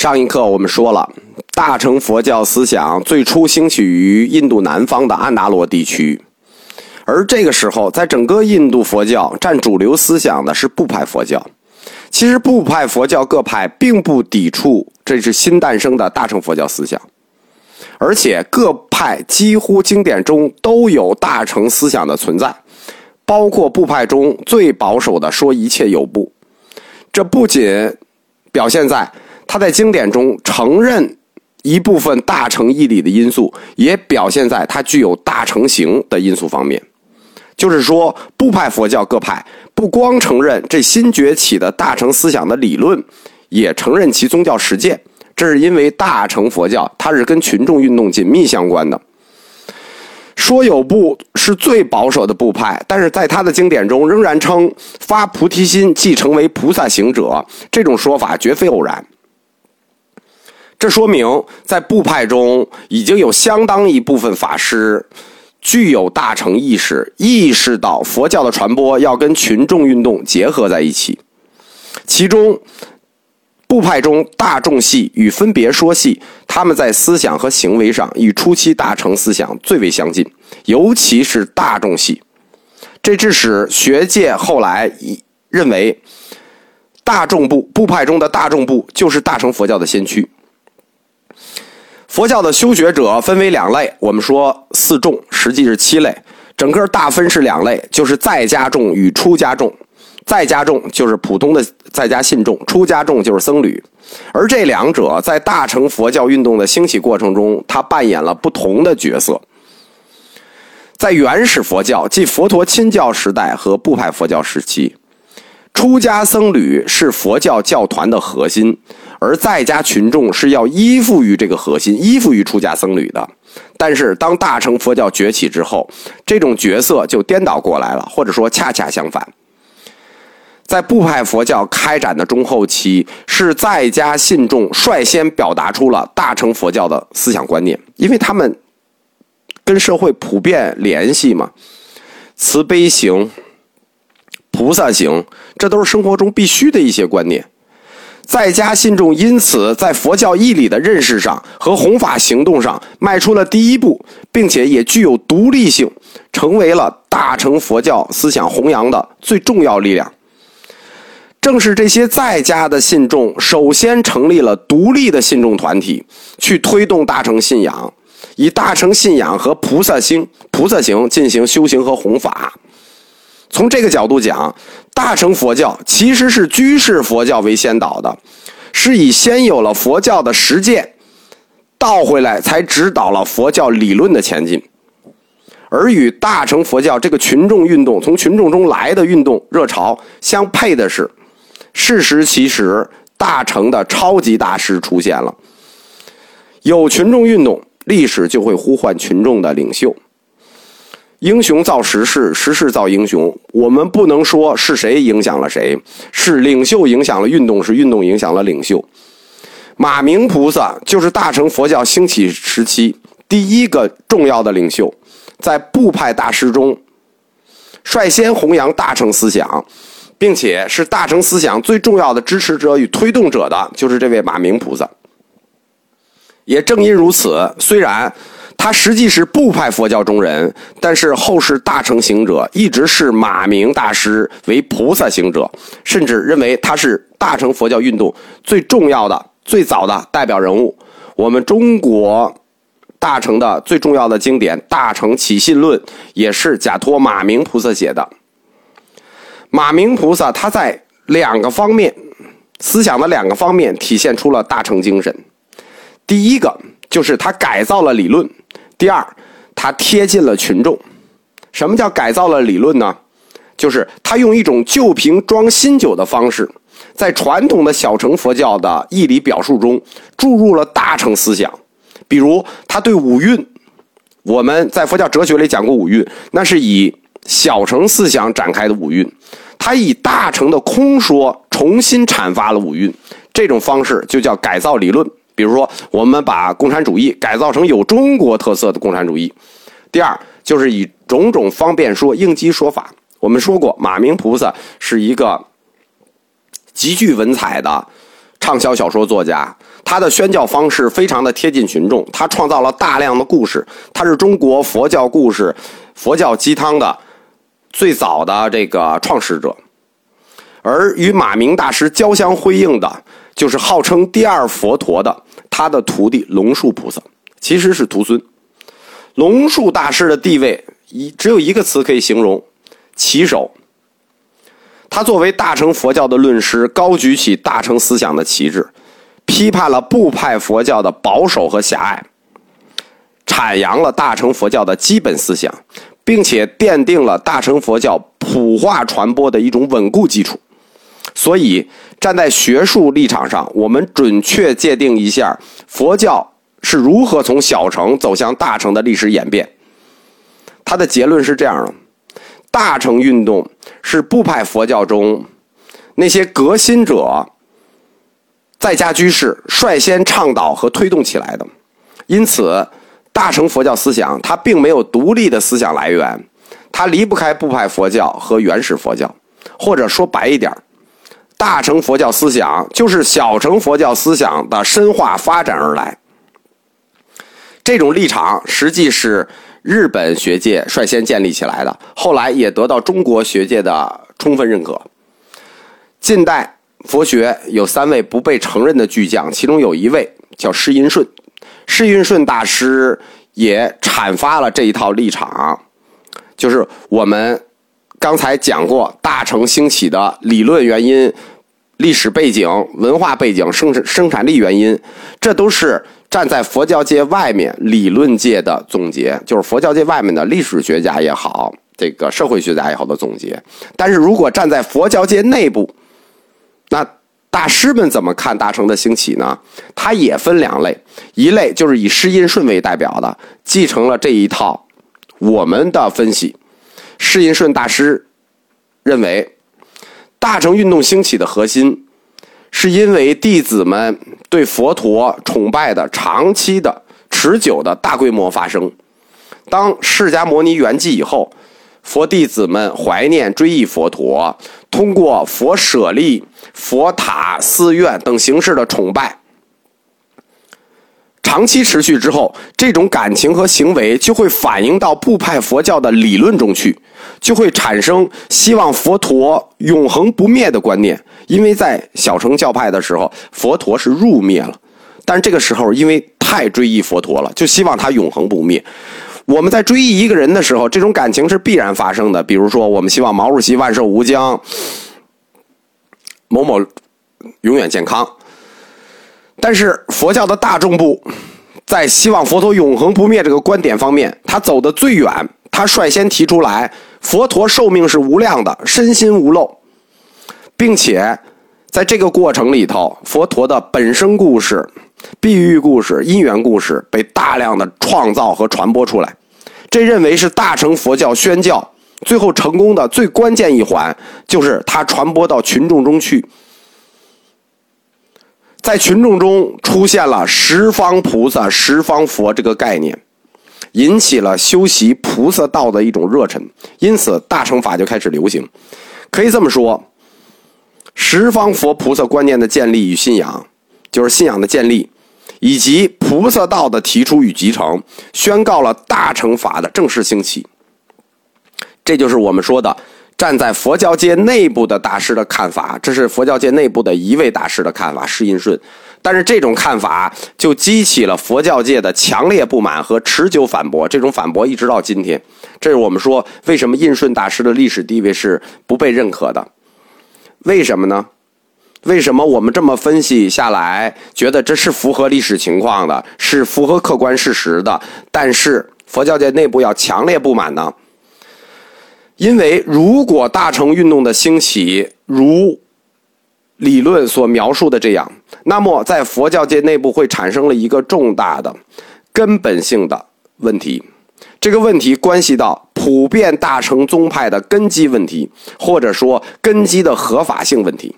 上一课我们说了，大乘佛教思想最初兴起于印度南方的安达罗地区，而这个时候，在整个印度佛教占主流思想的是部派佛教。其实部派佛教各派并不抵触这是新诞生的大乘佛教思想，而且各派几乎经典中都有大乘思想的存在，包括部派中最保守的说一切有部。这不仅表现在他在经典中承认一部分大乘义理的因素，也表现在他具有大乘行的因素方面。就是说，部派佛教各派不光承认这新崛起的大乘思想的理论，也承认其宗教实践。这是因为大乘佛教它是跟群众运动紧密相关的。说有部是最保守的部派，但是在他的经典中仍然称发菩提心即成为菩萨行者，这种说法绝非偶然。这说明在部派中已经有相当一部分法师。具有大乘意识，意识到佛教的传播要跟群众运动结合在一起。其中，部派中大众系与分别说系，他们在思想和行为上与初期大乘思想最为相近，尤其是大众系。这致使学界后来认为，大众部部派中的大众部就是大乘佛教的先驱。佛教的修学者分为两类，我们说四众，实际是七类。整个大分是两类，就是在家众与出家众。在家众就是普通的在家信众，出家众就是僧侣。而这两者在大乘佛教运动的兴起过程中，他扮演了不同的角色。在原始佛教，即佛陀亲教时代和部派佛教时期，出家僧侣是佛教教团的核心。而在家群众是要依附于这个核心，依附于出家僧侣的。但是，当大乘佛教崛起之后，这种角色就颠倒过来了，或者说恰恰相反。在部派佛教开展的中后期，是在家信众率先表达出了大乘佛教的思想观念，因为他们跟社会普遍联系嘛，慈悲行、菩萨行，这都是生活中必须的一些观念。在家信众因此在佛教义理的认识上和弘法行动上迈出了第一步，并且也具有独立性，成为了大乘佛教思想弘扬的最重要力量。正是这些在家的信众首先成立了独立的信众团体，去推动大乘信仰，以大乘信仰和菩萨行、菩萨行进行修行和弘法。从这个角度讲，大乘佛教其实是居士佛教为先导的，是以先有了佛教的实践，倒回来才指导了佛教理论的前进。而与大乘佛教这个群众运动从群众中来的运动热潮相配的是，事实其实大乘的超级大师出现了。有群众运动，历史就会呼唤群众的领袖。英雄造时势，时势造英雄。我们不能说是谁影响了谁，是领袖影响了运动，是运动影响了领袖。马明菩萨就是大乘佛教兴起时期第一个重要的领袖，在部派大师中率先弘扬大乘思想，并且是大乘思想最重要的支持者与推动者的，就是这位马明菩萨。也正因如此，虽然。他实际是部派佛教中人，但是后世大乘行者一直视马明大师为菩萨行者，甚至认为他是大乘佛教运动最重要的、最早的代表人物。我们中国大乘的最重要的经典《大乘起信论》也是假托马明菩萨写的。马明菩萨他在两个方面思想的两个方面体现出了大乘精神。第一个就是他改造了理论。第二，他贴近了群众。什么叫改造了理论呢？就是他用一种旧瓶装新酒的方式，在传统的小乘佛教的义理表述中注入了大乘思想。比如，他对五蕴，我们在佛教哲学里讲过五蕴，那是以小乘思想展开的五蕴。他以大乘的空说重新阐发了五蕴，这种方式就叫改造理论。比如说，我们把共产主义改造成有中国特色的共产主义。第二，就是以种种方便说、应机说法。我们说过，马明菩萨是一个极具文采的畅销小说作家，他的宣教方式非常的贴近群众，他创造了大量的故事，他是中国佛教故事、佛教鸡汤的最早的这个创始者。而与马明大师交相辉映的，就是号称第二佛陀的他的徒弟龙树菩萨，其实是徒孙。龙树大师的地位，一只有一个词可以形容：旗手。他作为大乘佛教的论师，高举起大乘思想的旗帜，批判了部派佛教的保守和狭隘，阐扬了大乘佛教的基本思想，并且奠定了大乘佛教普化传播的一种稳固基础。所以，站在学术立场上，我们准确界定一下佛教是如何从小乘走向大乘的历史演变。他的结论是这样的。大乘运动是部派佛教中那些革新者在家居士率先倡导和推动起来的，因此，大乘佛教思想它并没有独立的思想来源，它离不开部派佛教和原始佛教，或者说白一点，大乘佛教思想就是小乘佛教思想的深化发展而来。这种立场实际是。日本学界率先建立起来的，后来也得到中国学界的充分认可。近代佛学有三位不被承认的巨匠，其中有一位叫释印顺，释印顺大师也阐发了这一套立场，就是我们刚才讲过大乘兴起的理论原因、历史背景、文化背景、生产生产力原因，这都是。站在佛教界外面，理论界的总结就是佛教界外面的历史学家也好，这个社会学家也好的总结。但是如果站在佛教界内部，那大师们怎么看大乘的兴起呢？它也分两类，一类就是以释印顺为代表的，继承了这一套我们的分析。释印顺大师认为，大乘运动兴起的核心。是因为弟子们对佛陀崇拜的长期的、持久的大规模发生。当释迦牟尼圆寂以后，佛弟子们怀念、追忆佛陀，通过佛舍利、佛塔、寺院等形式的崇拜。长期持续之后，这种感情和行为就会反映到部派佛教的理论中去，就会产生希望佛陀永恒不灭的观念。因为在小乘教派的时候，佛陀是入灭了，但这个时候因为太追忆佛陀了，就希望他永恒不灭。我们在追忆一个人的时候，这种感情是必然发生的。比如说，我们希望毛主席万寿无疆，某某永远健康。但是佛教的大众部，在希望佛陀永恒不灭这个观点方面，他走得最远。他率先提出来，佛陀寿命是无量的，身心无漏，并且在这个过程里头，佛陀的本生故事、碧玉故事、因缘故事被大量的创造和传播出来。这认为是大乘佛教宣教最后成功的最关键一环，就是它传播到群众中去。在群众中出现了十方菩萨、十方佛这个概念，引起了修习菩萨道的一种热忱，因此大乘法就开始流行。可以这么说，十方佛菩萨观念的建立与信仰，就是信仰的建立，以及菩萨道的提出与集成，宣告了大乘法的正式兴起。这就是我们说的。站在佛教界内部的大师的看法，这是佛教界内部的一位大师的看法，释印顺。但是这种看法就激起了佛教界的强烈不满和持久反驳，这种反驳一直到今天。这是我们说为什么印顺大师的历史地位是不被认可的？为什么呢？为什么我们这么分析下来，觉得这是符合历史情况的，是符合客观事实的？但是佛教界内部要强烈不满呢？因为如果大乘运动的兴起如理论所描述的这样，那么在佛教界内部会产生了一个重大的、根本性的问题。这个问题关系到普遍大乘宗派的根基问题，或者说根基的合法性问题。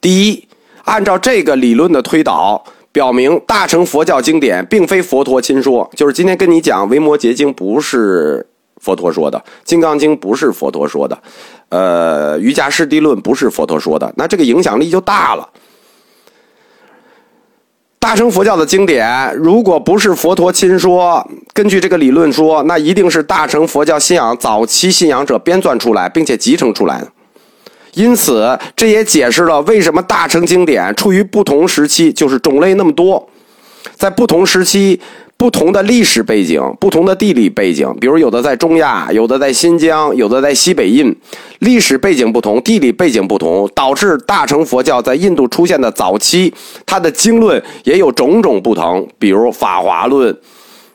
第一，按照这个理论的推导，表明大乘佛教经典并非佛陀亲说，就是今天跟你讲《维摩诘经》不是。佛陀说的《金刚经》不是佛陀说的，呃，《瑜伽师地论》不是佛陀说的，那这个影响力就大了。大乘佛教的经典，如果不是佛陀亲说，根据这个理论说，那一定是大乘佛教信仰早期信仰者编撰出来，并且集成出来的。因此，这也解释了为什么大乘经典处于不同时期，就是种类那么多，在不同时期。不同的历史背景，不同的地理背景，比如有的在中亚，有的在新疆，有的在西北印，历史背景不同，地理背景不同，导致大乘佛教在印度出现的早期，它的经论也有种种不同，比如法华论、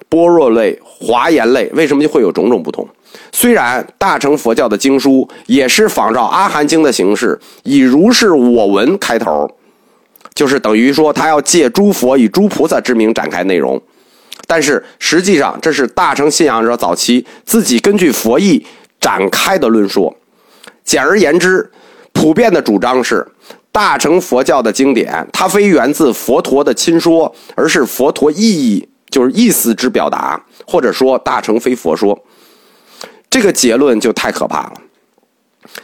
般若类、华严类，为什么就会有种种不同？虽然大乘佛教的经书也是仿照阿含经的形式，以如是我闻开头，就是等于说他要借诸佛以诸菩萨之名展开内容。但是实际上，这是大乘信仰者早期自己根据佛意展开的论述。简而言之，普遍的主张是，大乘佛教的经典，它非源自佛陀的亲说，而是佛陀意义，就是意思之表达，或者说大乘非佛说。这个结论就太可怕了。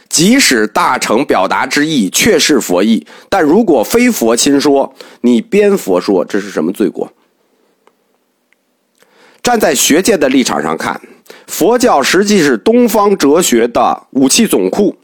即使大乘表达之意确是佛意，但如果非佛亲说，你编佛说，这是什么罪过？站在学界的立场上看，佛教实际是东方哲学的武器总库。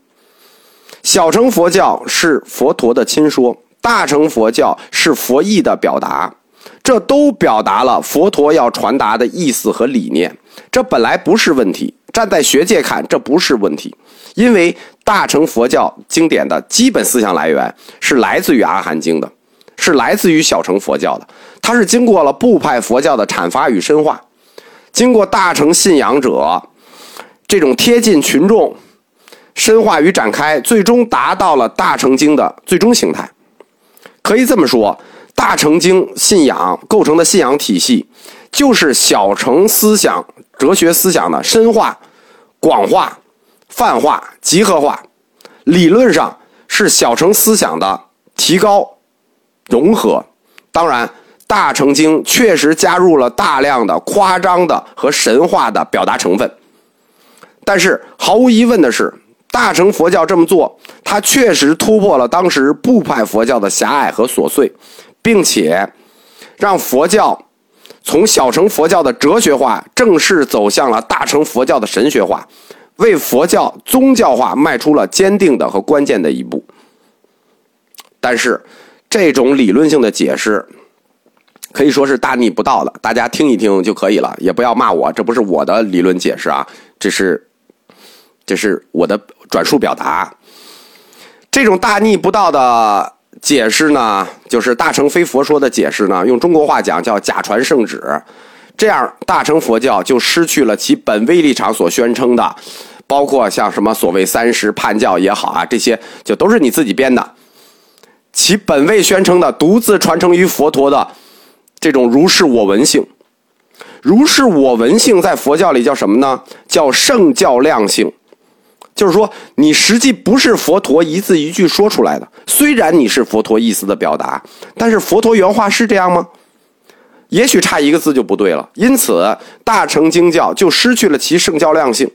小乘佛教是佛陀的亲说，大乘佛教是佛意的表达，这都表达了佛陀要传达的意思和理念。这本来不是问题，站在学界看，这不是问题，因为大乘佛教经典的基本思想来源是来自于阿含经的，是来自于小乘佛教的，它是经过了部派佛教的阐发与深化。经过大乘信仰者这种贴近群众、深化与展开，最终达到了大乘经的最终形态。可以这么说，大乘经信仰构成的信仰体系，就是小乘思想、哲学思想的深化、广化、泛化、集合化。理论上是小乘思想的提高、融合。当然。大乘经确实加入了大量的夸张的和神话的表达成分，但是毫无疑问的是，大乘佛教这么做，它确实突破了当时部派佛教的狭隘和琐碎，并且让佛教从小乘佛教的哲学化正式走向了大乘佛教的神学化，为佛教宗教化迈出了坚定的和关键的一步。但是，这种理论性的解释。可以说是大逆不道的，大家听一听就可以了，也不要骂我，这不是我的理论解释啊，这是，这是我的转述表达。这种大逆不道的解释呢，就是大乘非佛说的解释呢，用中国话讲叫假传圣旨，这样大乘佛教就失去了其本位立场所宣称的，包括像什么所谓三十叛教也好啊，这些就都是你自己编的，其本位宣称的独自传承于佛陀的。这种如是我闻性，如是我闻性，在佛教里叫什么呢？叫圣教量性。就是说，你实际不是佛陀一字一句说出来的。虽然你是佛陀意思的表达，但是佛陀原话是这样吗？也许差一个字就不对了。因此，大乘经教就失去了其圣教量性。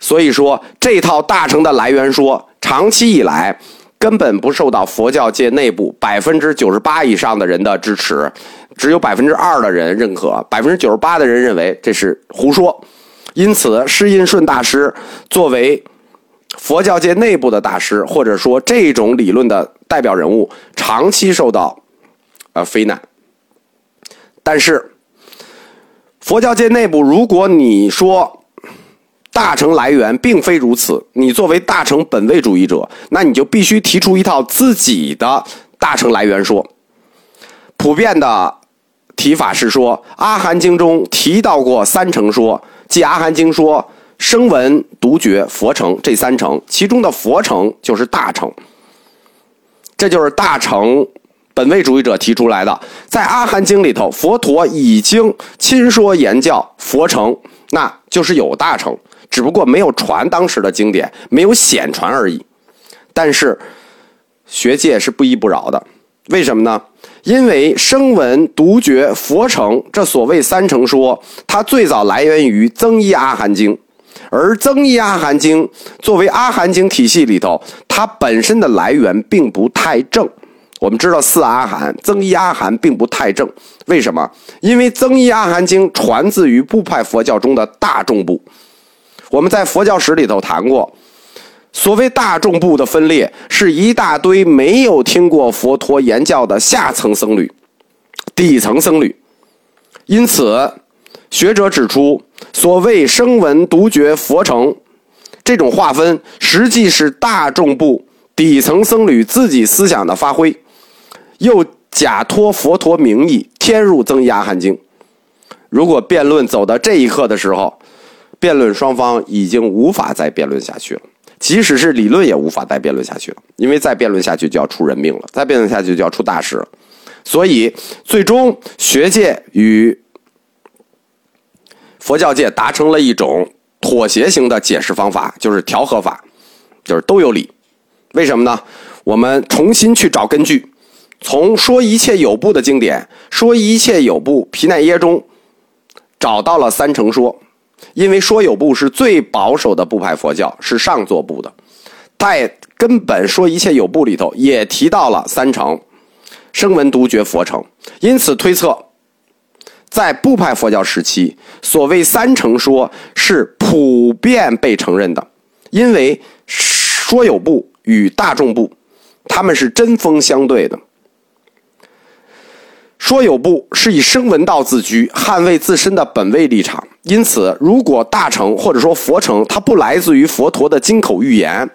所以说，这套大乘的来源说，长期以来。根本不受到佛教界内部百分之九十八以上的人的支持，只有百分之二的人认可，百分之九十八的人认为这是胡说。因此，释印顺大师作为佛教界内部的大师，或者说这种理论的代表人物，长期受到呃非难。但是，佛教界内部，如果你说，大乘来源并非如此。你作为大乘本位主义者，那你就必须提出一套自己的大乘来源说。普遍的提法是说，《阿含经》中提到过三乘说，即《阿含经》说声闻、独觉、佛乘这三乘，其中的佛乘就是大乘。这就是大乘本位主义者提出来的。在《阿含经》里头，佛陀已经亲说言教佛乘，那就是有大乘。只不过没有传当时的经典，没有显传而已。但是学界是不依不饶的，为什么呢？因为声闻、独觉、佛乘这所谓三乘说，它最早来源于《增一阿含经》，而《增一阿含经》作为阿含经体系里头，它本身的来源并不太正，我们知道四阿含，增一阿含并不太正，为什么？因为增一阿含经传自于部派佛教中的大众部。我们在佛教史里头谈过，所谓大众部的分裂，是一大堆没有听过佛陀言教的下层僧侣、底层僧侣。因此，学者指出，所谓声闻独觉佛成这种划分，实际是大众部底层僧侣自己思想的发挥。又假托佛陀名义添入增压汉经。如果辩论走到这一刻的时候，辩论双方已经无法再辩论下去了。即使是理论也无法再辩论下去了，因为再辩论下去就要出人命了，再辩论下去就要出大事了。所以，最终学界与佛教界达成了一种妥协型的解释方法，就是调和法，就是都有理。为什么呢？我们重新去找根据。从说一切有部的经典，说一切有部皮奈耶中，找到了三乘说，因为说有部是最保守的部派佛教，是上座部的，在根本说一切有部里头也提到了三乘，声闻独觉佛乘，因此推测，在部派佛教时期，所谓三乘说是普遍被承认的，因为说有部与大众部，他们是针锋相对的。说有部是以声闻道自居，捍卫自身的本位立场。因此，如果大乘或者说佛乘，它不来自于佛陀的金口预言，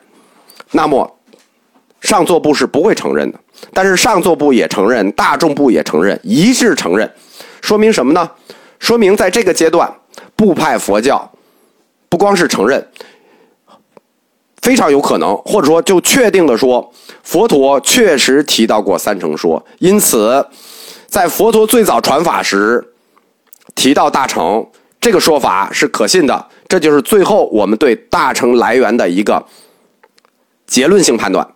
那么上座部是不会承认的。但是上座部也承认，大众部也承认，一致承认，说明什么呢？说明在这个阶段，部派佛教不光是承认，非常有可能，或者说就确定的说，佛陀确实提到过三乘说，因此。在佛陀最早传法时，提到大乘这个说法是可信的，这就是最后我们对大乘来源的一个结论性判断。